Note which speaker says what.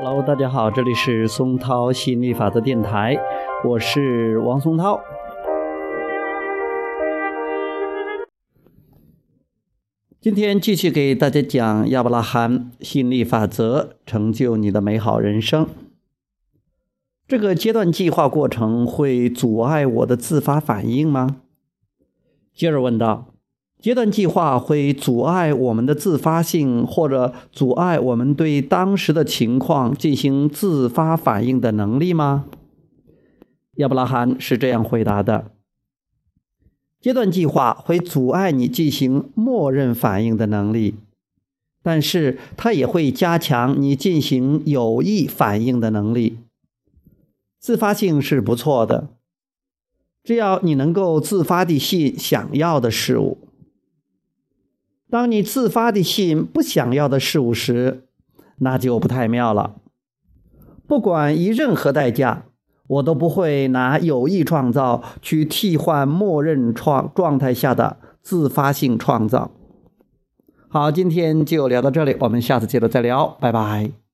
Speaker 1: Hello，大家好，这里是松涛吸引力法则电台，我是王松涛。今天继续给大家讲亚伯拉罕吸引力法则，成就你的美好人生。这个阶段计划过程会阻碍我的自发反应吗？接着问道。阶段计划会阻碍我们的自发性，或者阻碍我们对当时的情况进行自发反应的能力吗？亚伯拉罕是这样回答的：阶段计划会阻碍你进行默认反应的能力，但是它也会加强你进行有意反应的能力。自发性是不错的，只要你能够自发地吸引想要的事物。当你自发地吸引不想要的事物时，那就不太妙了。不管以任何代价，我都不会拿有意创造去替换默认创状态下的自发性创造。好，今天就聊到这里，我们下次接着再聊，拜拜。